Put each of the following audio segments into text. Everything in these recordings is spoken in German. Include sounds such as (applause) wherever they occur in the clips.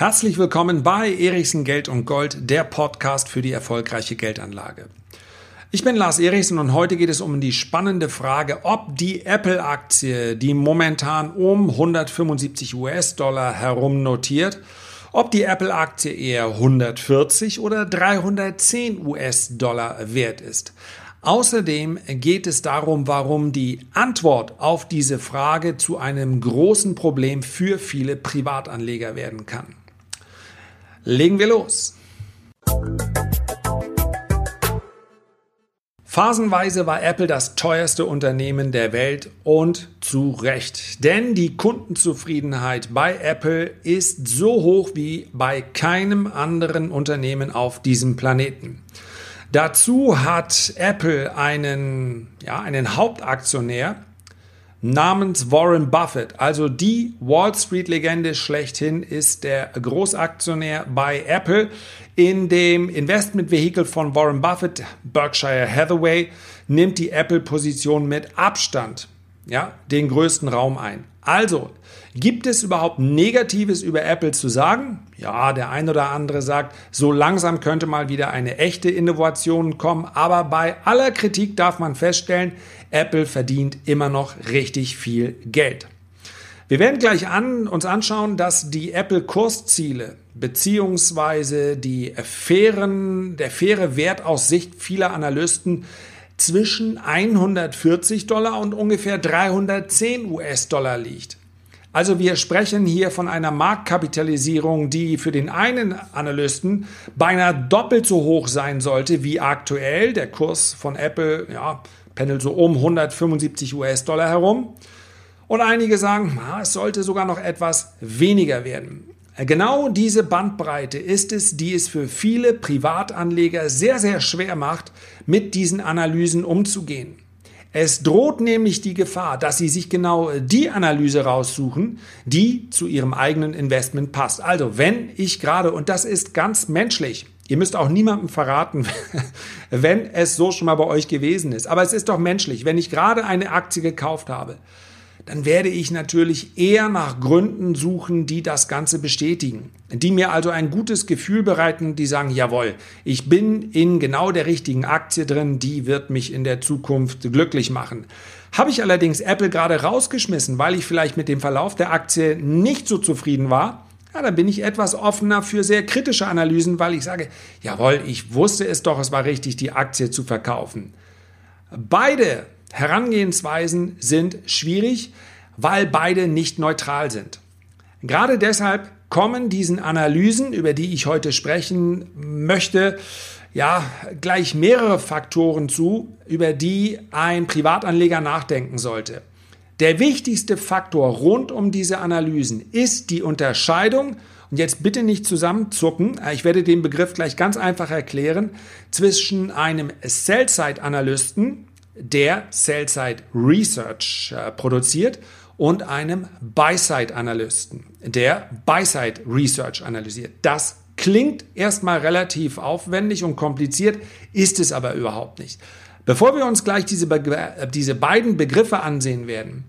Herzlich willkommen bei Erichsen Geld und Gold, der Podcast für die erfolgreiche Geldanlage. Ich bin Lars Erichsen und heute geht es um die spannende Frage, ob die Apple-Aktie, die momentan um 175 US-Dollar herum notiert, ob die Apple-Aktie eher 140 oder 310 US-Dollar wert ist. Außerdem geht es darum, warum die Antwort auf diese Frage zu einem großen Problem für viele Privatanleger werden kann. Legen wir los. Phasenweise war Apple das teuerste Unternehmen der Welt und zu Recht. Denn die Kundenzufriedenheit bei Apple ist so hoch wie bei keinem anderen Unternehmen auf diesem Planeten. Dazu hat Apple einen, ja, einen Hauptaktionär, namens Warren Buffett. Also die Wall Street-Legende schlechthin ist der Großaktionär bei Apple. In dem Investmentvehikel von Warren Buffett, Berkshire Hathaway, nimmt die Apple-Position mit Abstand ja, den größten Raum ein. Also, gibt es überhaupt Negatives über Apple zu sagen? Ja, der ein oder andere sagt, so langsam könnte mal wieder eine echte Innovation kommen, aber bei aller Kritik darf man feststellen, Apple verdient immer noch richtig viel Geld. Wir werden gleich an, uns anschauen, dass die Apple-Kursziele beziehungsweise die fairen, der faire Wert aus Sicht vieler Analysten zwischen 140 Dollar und ungefähr 310 US-Dollar liegt. Also wir sprechen hier von einer Marktkapitalisierung, die für den einen Analysten beinahe doppelt so hoch sein sollte wie aktuell. Der Kurs von Apple ja, pendelt so um 175 US-Dollar herum. Und einige sagen, es sollte sogar noch etwas weniger werden. Genau diese Bandbreite ist es, die es für viele Privatanleger sehr, sehr schwer macht, mit diesen Analysen umzugehen. Es droht nämlich die Gefahr, dass Sie sich genau die Analyse raussuchen, die zu Ihrem eigenen Investment passt. Also wenn ich gerade, und das ist ganz menschlich, ihr müsst auch niemandem verraten, (laughs) wenn es so schon mal bei euch gewesen ist, aber es ist doch menschlich, wenn ich gerade eine Aktie gekauft habe, dann werde ich natürlich eher nach Gründen suchen, die das Ganze bestätigen, die mir also ein gutes Gefühl bereiten, die sagen, jawohl, ich bin in genau der richtigen Aktie drin, die wird mich in der Zukunft glücklich machen. Habe ich allerdings Apple gerade rausgeschmissen, weil ich vielleicht mit dem Verlauf der Aktie nicht so zufrieden war, ja, dann bin ich etwas offener für sehr kritische Analysen, weil ich sage, jawohl, ich wusste es doch, es war richtig, die Aktie zu verkaufen. Beide Herangehensweisen sind schwierig, weil beide nicht neutral sind. Gerade deshalb kommen diesen Analysen, über die ich heute sprechen möchte, ja, gleich mehrere Faktoren zu, über die ein Privatanleger nachdenken sollte. Der wichtigste Faktor rund um diese Analysen ist die Unterscheidung, und jetzt bitte nicht zusammenzucken, ich werde den Begriff gleich ganz einfach erklären, zwischen einem Sell-Side-Analysten der Sell-Side Research äh, produziert und einem Buy-Side-Analysten, der Buy-Side Research analysiert. Das klingt erstmal relativ aufwendig und kompliziert, ist es aber überhaupt nicht. Bevor wir uns gleich diese, äh, diese beiden Begriffe ansehen werden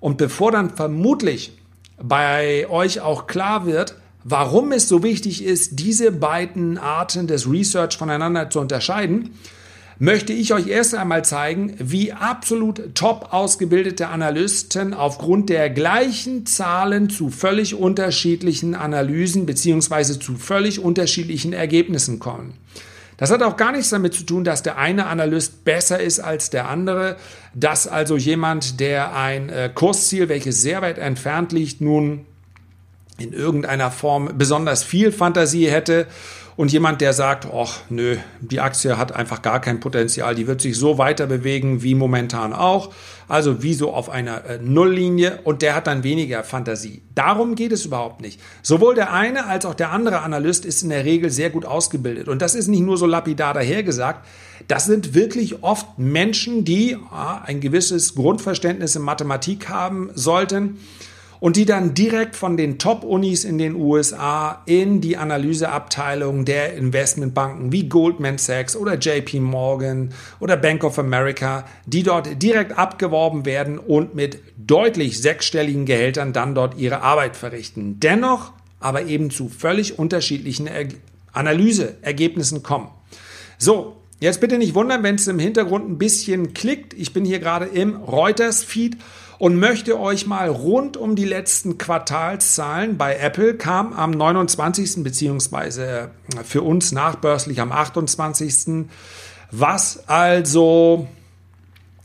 und bevor dann vermutlich bei euch auch klar wird, warum es so wichtig ist, diese beiden Arten des Research voneinander zu unterscheiden, möchte ich euch erst einmal zeigen, wie absolut top ausgebildete Analysten aufgrund der gleichen Zahlen zu völlig unterschiedlichen Analysen beziehungsweise zu völlig unterschiedlichen Ergebnissen kommen. Das hat auch gar nichts damit zu tun, dass der eine Analyst besser ist als der andere, dass also jemand, der ein äh, Kursziel, welches sehr weit entfernt liegt, nun in irgendeiner Form besonders viel Fantasie hätte und jemand, der sagt, ach nö, die Aktie hat einfach gar kein Potenzial, die wird sich so weiter bewegen wie momentan auch, also wie so auf einer äh, Nulllinie und der hat dann weniger Fantasie. Darum geht es überhaupt nicht. Sowohl der eine als auch der andere Analyst ist in der Regel sehr gut ausgebildet und das ist nicht nur so lapidar dahergesagt, das sind wirklich oft Menschen, die ah, ein gewisses Grundverständnis in Mathematik haben sollten und die dann direkt von den Top-Unis in den USA in die Analyseabteilung der Investmentbanken wie Goldman Sachs oder JP Morgan oder Bank of America, die dort direkt abgeworben werden und mit deutlich sechsstelligen Gehältern dann dort ihre Arbeit verrichten. Dennoch aber eben zu völlig unterschiedlichen er Analyseergebnissen kommen. So, jetzt bitte nicht wundern, wenn es im Hintergrund ein bisschen klickt. Ich bin hier gerade im Reuters-Feed und möchte euch mal rund um die letzten Quartalszahlen bei Apple kam am 29. beziehungsweise für uns nachbörslich am 28. Was also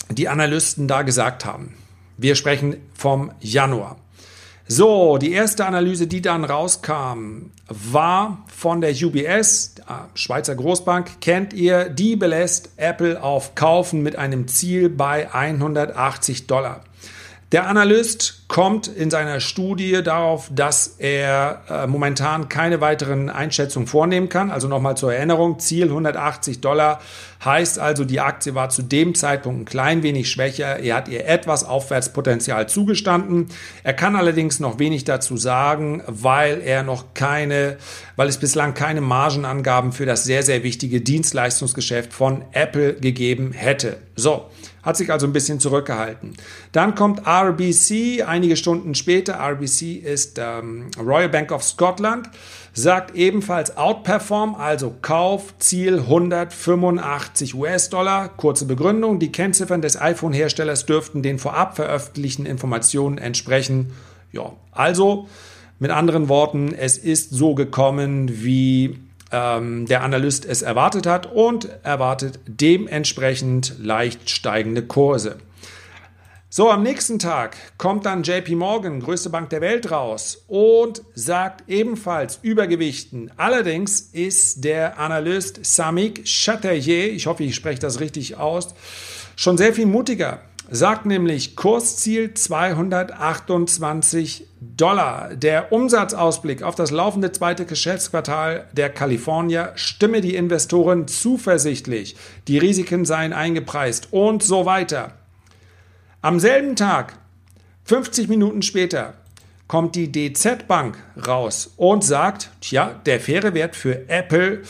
die Analysten da gesagt haben. Wir sprechen vom Januar. So, die erste Analyse, die dann rauskam, war von der UBS, Schweizer Großbank, kennt ihr, die belässt Apple auf Kaufen mit einem Ziel bei 180 Dollar. Der Analyst kommt in seiner Studie darauf, dass er äh, momentan keine weiteren Einschätzungen vornehmen kann. Also nochmal zur Erinnerung, Ziel 180 Dollar heißt also, die Aktie war zu dem Zeitpunkt ein klein wenig schwächer. Er hat ihr etwas Aufwärtspotenzial zugestanden. Er kann allerdings noch wenig dazu sagen, weil er noch keine, weil es bislang keine Margenangaben für das sehr, sehr wichtige Dienstleistungsgeschäft von Apple gegeben hätte. So hat sich also ein bisschen zurückgehalten. Dann kommt RBC, einige Stunden später, RBC ist ähm, Royal Bank of Scotland, sagt ebenfalls Outperform, also Kaufziel 185 US-Dollar. Kurze Begründung, die Kennziffern des iPhone-Herstellers dürften den vorab veröffentlichten Informationen entsprechen. Ja, also mit anderen Worten, es ist so gekommen, wie ähm, der Analyst es erwartet hat und erwartet dementsprechend leicht steigende Kurse. So, am nächsten Tag kommt dann JP Morgan, größte Bank der Welt, raus und sagt ebenfalls Übergewichten. Allerdings ist der Analyst Samik Chatterjee, ich hoffe, ich spreche das richtig aus, schon sehr viel mutiger sagt nämlich Kursziel 228 Dollar. Der Umsatzausblick auf das laufende zweite Geschäftsquartal der Kalifornier stimme die Investoren zuversichtlich. Die Risiken seien eingepreist und so weiter. Am selben Tag, 50 Minuten später, kommt die DZ Bank raus und sagt, tja, der faire Wert für Apple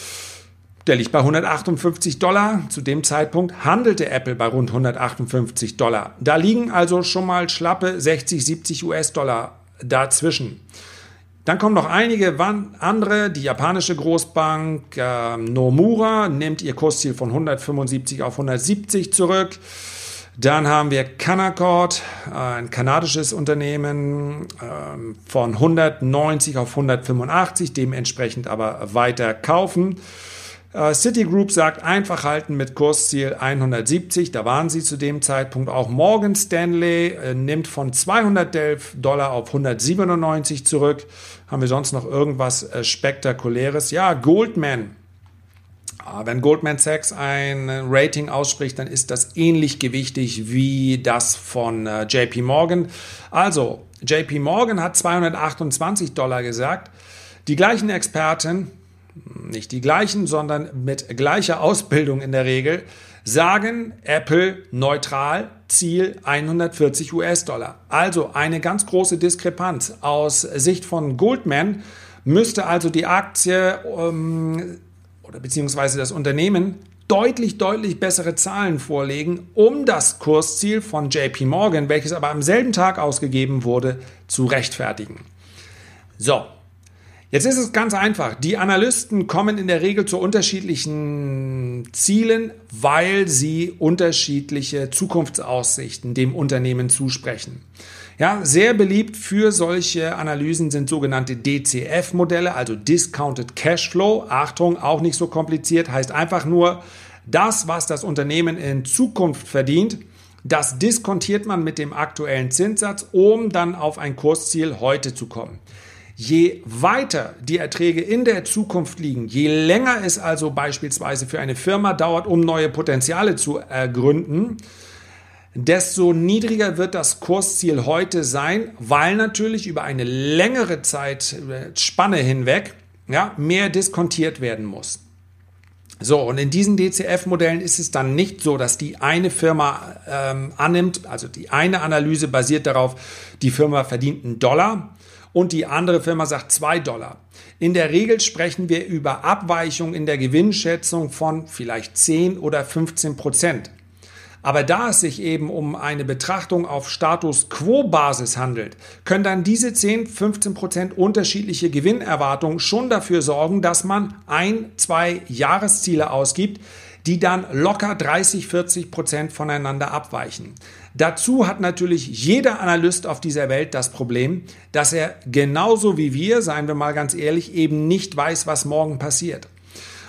der liegt bei 158 Dollar. Zu dem Zeitpunkt handelte Apple bei rund 158 Dollar. Da liegen also schon mal schlappe 60, 70 US-Dollar dazwischen. Dann kommen noch einige andere. Die japanische Großbank äh, Nomura nimmt ihr Kursziel von 175 auf 170 zurück. Dann haben wir Canaccord, ein kanadisches Unternehmen, äh, von 190 auf 185, dementsprechend aber weiter kaufen. Äh, Citigroup sagt einfach halten mit Kursziel 170. Da waren sie zu dem Zeitpunkt auch. Morgan Stanley äh, nimmt von 211 Dollar auf 197 zurück. Haben wir sonst noch irgendwas äh, Spektakuläres? Ja, Goldman. Wenn Goldman Sachs ein Rating ausspricht, dann ist das ähnlich gewichtig wie das von JP Morgan. Also, JP Morgan hat 228 Dollar gesagt. Die gleichen Experten nicht die gleichen, sondern mit gleicher Ausbildung in der Regel, sagen Apple neutral Ziel 140 US-Dollar. Also eine ganz große Diskrepanz. Aus Sicht von Goldman müsste also die Aktie ähm, oder beziehungsweise das Unternehmen deutlich, deutlich bessere Zahlen vorlegen, um das Kursziel von JP Morgan, welches aber am selben Tag ausgegeben wurde, zu rechtfertigen. So, Jetzt ist es ganz einfach. Die Analysten kommen in der Regel zu unterschiedlichen Zielen, weil sie unterschiedliche Zukunftsaussichten dem Unternehmen zusprechen. Ja, sehr beliebt für solche Analysen sind sogenannte DCF-Modelle, also Discounted Cashflow. Achtung, auch nicht so kompliziert, heißt einfach nur, das, was das Unternehmen in Zukunft verdient, das diskontiert man mit dem aktuellen Zinssatz, um dann auf ein Kursziel heute zu kommen. Je weiter die Erträge in der Zukunft liegen, je länger es also beispielsweise für eine Firma dauert, um neue Potenziale zu ergründen, desto niedriger wird das Kursziel heute sein, weil natürlich über eine längere Zeitspanne hinweg ja, mehr diskontiert werden muss. So, und in diesen DCF-Modellen ist es dann nicht so, dass die eine Firma ähm, annimmt, also die eine Analyse basiert darauf, die Firma verdient einen Dollar und die andere Firma sagt 2 Dollar. In der Regel sprechen wir über Abweichungen in der Gewinnschätzung von vielleicht 10 oder 15 Prozent. Aber da es sich eben um eine Betrachtung auf Status Quo-Basis handelt, können dann diese 10, 15 Prozent unterschiedliche Gewinnerwartungen schon dafür sorgen, dass man ein, zwei Jahresziele ausgibt, die dann locker 30, 40 Prozent voneinander abweichen. Dazu hat natürlich jeder Analyst auf dieser Welt das Problem, dass er genauso wie wir, seien wir mal ganz ehrlich, eben nicht weiß, was morgen passiert.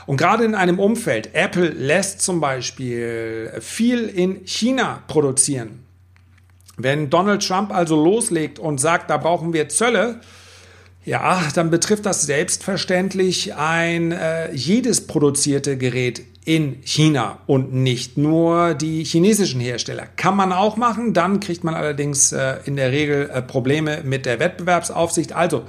Und gerade in einem Umfeld, Apple lässt zum Beispiel viel in China produzieren. Wenn Donald Trump also loslegt und sagt, da brauchen wir Zölle, ja, dann betrifft das selbstverständlich ein äh, jedes produzierte Gerät in China und nicht nur die chinesischen Hersteller. Kann man auch machen, dann kriegt man allerdings äh, in der Regel äh, Probleme mit der Wettbewerbsaufsicht. Also,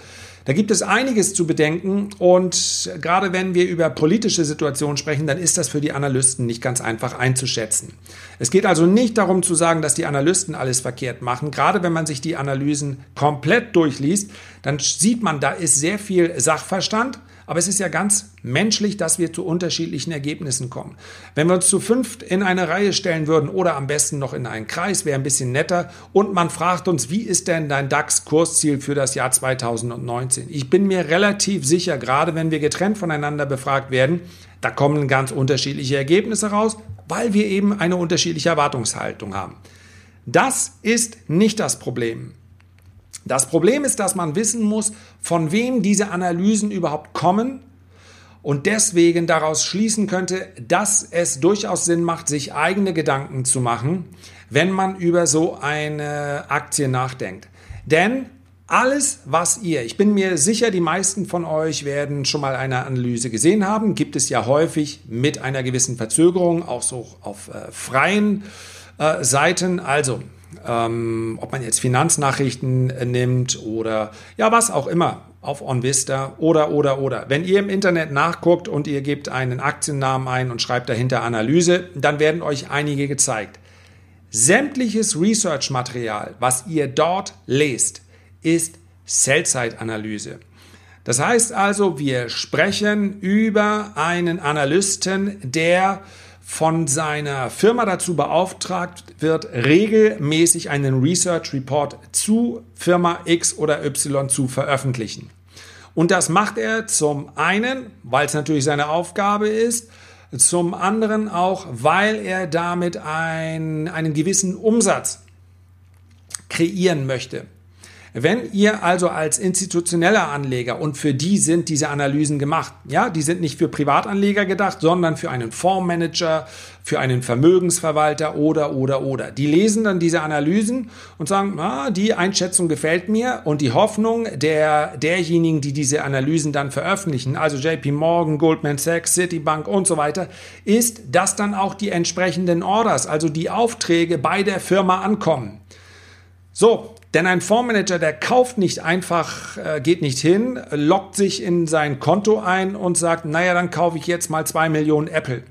da gibt es einiges zu bedenken und gerade wenn wir über politische Situationen sprechen, dann ist das für die Analysten nicht ganz einfach einzuschätzen. Es geht also nicht darum zu sagen, dass die Analysten alles verkehrt machen. Gerade wenn man sich die Analysen komplett durchliest, dann sieht man, da ist sehr viel Sachverstand aber es ist ja ganz menschlich, dass wir zu unterschiedlichen Ergebnissen kommen. Wenn wir uns zu fünft in eine Reihe stellen würden oder am besten noch in einen Kreis, wäre ein bisschen netter. Und man fragt uns, wie ist denn dein DAX-Kursziel für das Jahr 2019? Ich bin mir relativ sicher, gerade wenn wir getrennt voneinander befragt werden, da kommen ganz unterschiedliche Ergebnisse raus, weil wir eben eine unterschiedliche Erwartungshaltung haben. Das ist nicht das Problem. Das Problem ist, dass man wissen muss, von wem diese Analysen überhaupt kommen und deswegen daraus schließen könnte, dass es durchaus Sinn macht, sich eigene Gedanken zu machen, wenn man über so eine Aktie nachdenkt. Denn alles, was ihr, ich bin mir sicher, die meisten von euch werden schon mal eine Analyse gesehen haben, gibt es ja häufig mit einer gewissen Verzögerung, auch so auf äh, freien äh, Seiten. Also ähm, ob man jetzt Finanznachrichten äh, nimmt oder ja, was auch immer auf OnVista oder, oder, oder. Wenn ihr im Internet nachguckt und ihr gebt einen Aktiennamen ein und schreibt dahinter Analyse, dann werden euch einige gezeigt. Sämtliches Research-Material, was ihr dort lest, ist Sell-Side-Analyse. Das heißt also, wir sprechen über einen Analysten, der von seiner Firma dazu beauftragt wird, regelmäßig einen Research Report zu Firma X oder Y zu veröffentlichen. Und das macht er zum einen, weil es natürlich seine Aufgabe ist, zum anderen auch, weil er damit ein, einen gewissen Umsatz kreieren möchte. Wenn ihr also als institutioneller Anleger und für die sind diese Analysen gemacht, ja, die sind nicht für Privatanleger gedacht, sondern für einen Fondsmanager, für einen Vermögensverwalter oder oder oder. Die lesen dann diese Analysen und sagen, ah, die Einschätzung gefällt mir und die Hoffnung der derjenigen, die diese Analysen dann veröffentlichen, also JP Morgan, Goldman Sachs, Citibank und so weiter, ist, dass dann auch die entsprechenden Orders, also die Aufträge bei der Firma ankommen. So, denn ein Fondsmanager, der kauft nicht einfach, äh, geht nicht hin, lockt sich in sein Konto ein und sagt, naja, dann kaufe ich jetzt mal zwei Millionen Apple.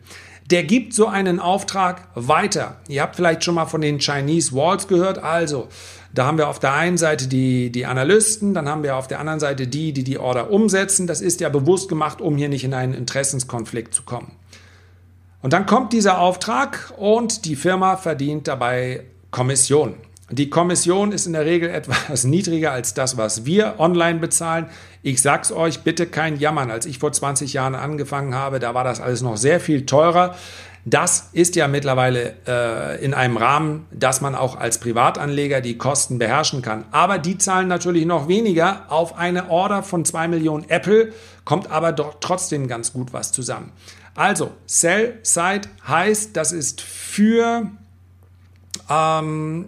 Der gibt so einen Auftrag weiter. Ihr habt vielleicht schon mal von den Chinese Walls gehört. Also, da haben wir auf der einen Seite die, die Analysten, dann haben wir auf der anderen Seite die, die die Order umsetzen. Das ist ja bewusst gemacht, um hier nicht in einen Interessenskonflikt zu kommen. Und dann kommt dieser Auftrag und die Firma verdient dabei Kommission. Die Kommission ist in der Regel etwas (laughs) niedriger als das, was wir online bezahlen. Ich sag's euch, bitte kein Jammern. Als ich vor 20 Jahren angefangen habe, da war das alles noch sehr viel teurer. Das ist ja mittlerweile äh, in einem Rahmen, dass man auch als Privatanleger die Kosten beherrschen kann. Aber die zahlen natürlich noch weniger. Auf eine Order von 2 Millionen Apple kommt aber doch trotzdem ganz gut was zusammen. Also, Sell-Side heißt, das ist für ähm,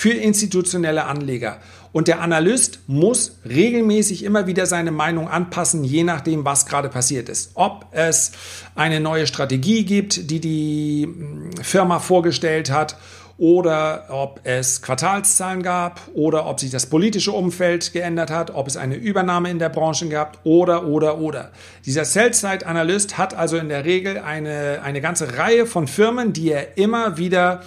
für institutionelle Anleger. Und der Analyst muss regelmäßig immer wieder seine Meinung anpassen, je nachdem, was gerade passiert ist. Ob es eine neue Strategie gibt, die die hm, Firma vorgestellt hat, oder ob es Quartalszahlen gab, oder ob sich das politische Umfeld geändert hat, ob es eine Übernahme in der Branche gab, oder, oder, oder. Dieser Sell-Side-Analyst hat also in der Regel eine, eine ganze Reihe von Firmen, die er immer wieder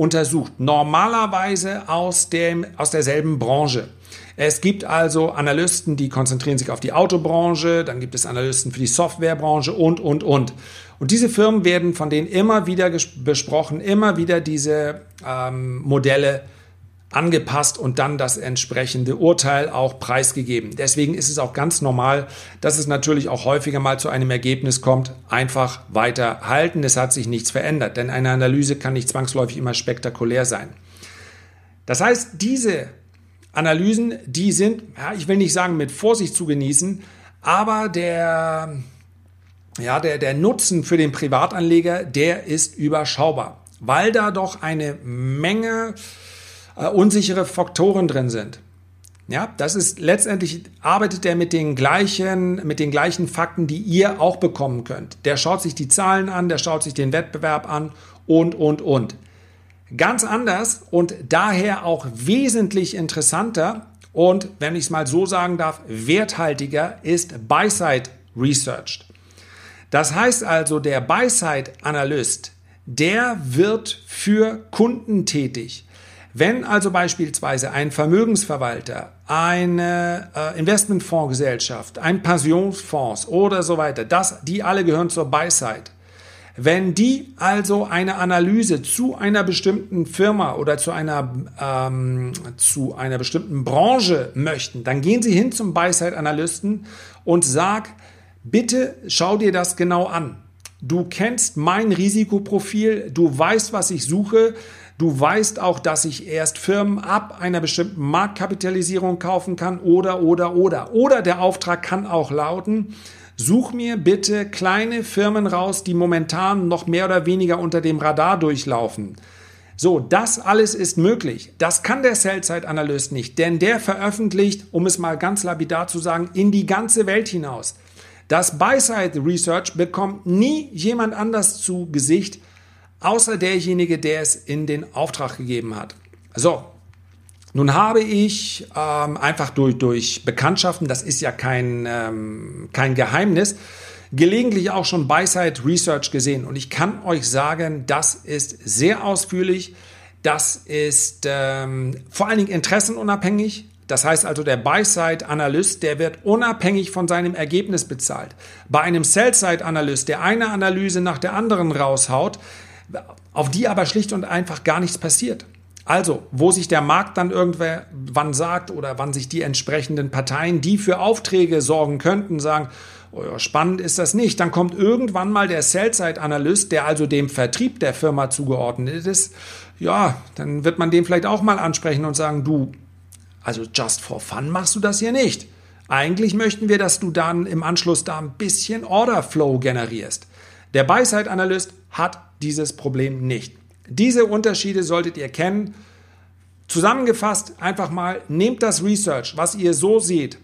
untersucht. Normalerweise aus, dem, aus derselben Branche. Es gibt also Analysten, die konzentrieren sich auf die Autobranche, dann gibt es Analysten für die Softwarebranche und, und, und. Und diese Firmen werden von denen immer wieder besprochen, immer wieder diese ähm, Modelle angepasst und dann das entsprechende Urteil auch preisgegeben. Deswegen ist es auch ganz normal, dass es natürlich auch häufiger mal zu einem Ergebnis kommt, einfach weiter halten. Es hat sich nichts verändert, denn eine Analyse kann nicht zwangsläufig immer spektakulär sein. Das heißt, diese Analysen, die sind, ja, ich will nicht sagen mit Vorsicht zu genießen, aber der, ja, der, der Nutzen für den Privatanleger, der ist überschaubar, weil da doch eine Menge äh, unsichere Faktoren drin sind. Ja, das ist letztendlich arbeitet er mit den gleichen, mit den gleichen Fakten, die ihr auch bekommen könnt. Der schaut sich die Zahlen an, der schaut sich den Wettbewerb an und, und, und. Ganz anders und daher auch wesentlich interessanter und, wenn ich es mal so sagen darf, werthaltiger ist Buy-Side Research. Das heißt also, der Buy-Side-Analyst, der wird für Kunden tätig. Wenn also beispielsweise ein Vermögensverwalter, eine äh, Investmentfondsgesellschaft, ein Pensionsfonds oder so weiter, das, die alle gehören zur Buy-Side. Wenn die also eine Analyse zu einer bestimmten Firma oder zu einer, ähm, zu einer bestimmten Branche möchten, dann gehen sie hin zum Buy-Side-Analysten und sag, bitte schau dir das genau an. Du kennst mein Risikoprofil, du weißt, was ich suche, Du weißt auch, dass ich erst Firmen ab einer bestimmten Marktkapitalisierung kaufen kann oder, oder, oder. Oder der Auftrag kann auch lauten, such mir bitte kleine Firmen raus, die momentan noch mehr oder weniger unter dem Radar durchlaufen. So, das alles ist möglich. Das kann der Sell-Side-Analyst nicht, denn der veröffentlicht, um es mal ganz lapidar zu sagen, in die ganze Welt hinaus. Das Buy-Side-Research bekommt nie jemand anders zu Gesicht, außer derjenige, der es in den Auftrag gegeben hat. So, nun habe ich ähm, einfach durch, durch Bekanntschaften, das ist ja kein, ähm, kein Geheimnis, gelegentlich auch schon Buy-Side Research gesehen. Und ich kann euch sagen, das ist sehr ausführlich. Das ist ähm, vor allen Dingen interessenunabhängig. Das heißt also, der Buy-Side-Analyst, der wird unabhängig von seinem Ergebnis bezahlt. Bei einem Sell-Side-Analyst, der eine Analyse nach der anderen raushaut, auf die aber schlicht und einfach gar nichts passiert. Also, wo sich der Markt dann irgendwann sagt oder wann sich die entsprechenden Parteien, die für Aufträge sorgen könnten, sagen, oh ja, spannend ist das nicht, dann kommt irgendwann mal der Sell-Side-Analyst, der also dem Vertrieb der Firma zugeordnet ist, ja, dann wird man den vielleicht auch mal ansprechen und sagen, du, also just for fun machst du das hier nicht. Eigentlich möchten wir, dass du dann im Anschluss da ein bisschen Order Flow generierst. Der Buy-Side-Analyst hat dieses Problem nicht. Diese Unterschiede solltet ihr kennen. Zusammengefasst einfach mal, nehmt das Research, was ihr so seht,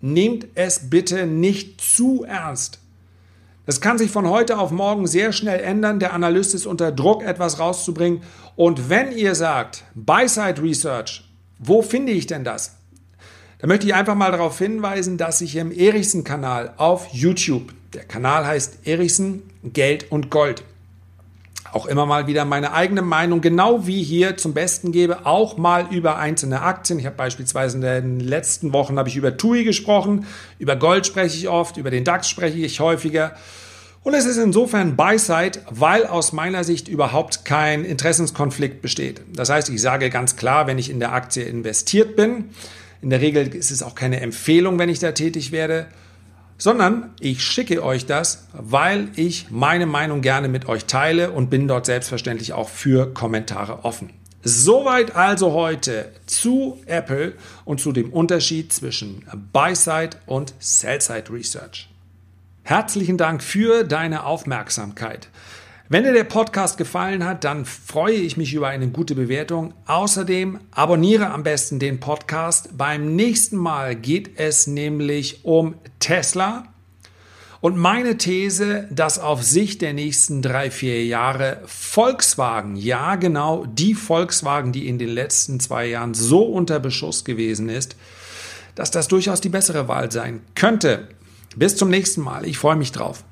nehmt es bitte nicht zu ernst. Das kann sich von heute auf morgen sehr schnell ändern. Der Analyst ist unter Druck, etwas rauszubringen. Und wenn ihr sagt, Buy-Side Research, wo finde ich denn das? Da möchte ich einfach mal darauf hinweisen, dass ich im Erichsen-Kanal auf YouTube, der Kanal heißt Erichsen Geld und Gold, auch immer mal wieder meine eigene Meinung, genau wie hier zum Besten gebe, auch mal über einzelne Aktien. Ich habe beispielsweise in den letzten Wochen habe ich über TUI gesprochen, über Gold spreche ich oft, über den DAX spreche ich häufiger. Und es ist insofern Buy-Side, weil aus meiner Sicht überhaupt kein Interessenskonflikt besteht. Das heißt, ich sage ganz klar, wenn ich in der Aktie investiert bin, in der Regel ist es auch keine Empfehlung, wenn ich da tätig werde, sondern ich schicke euch das, weil ich meine Meinung gerne mit euch teile und bin dort selbstverständlich auch für Kommentare offen. Soweit also heute zu Apple und zu dem Unterschied zwischen Buy-Side und Sell-Side Research. Herzlichen Dank für deine Aufmerksamkeit. Wenn dir der Podcast gefallen hat, dann freue ich mich über eine gute Bewertung. Außerdem abonniere am besten den Podcast. Beim nächsten Mal geht es nämlich um Tesla und meine These, dass auf Sicht der nächsten drei, vier Jahre Volkswagen, ja genau, die Volkswagen, die in den letzten zwei Jahren so unter Beschuss gewesen ist, dass das durchaus die bessere Wahl sein könnte. Bis zum nächsten Mal. Ich freue mich drauf.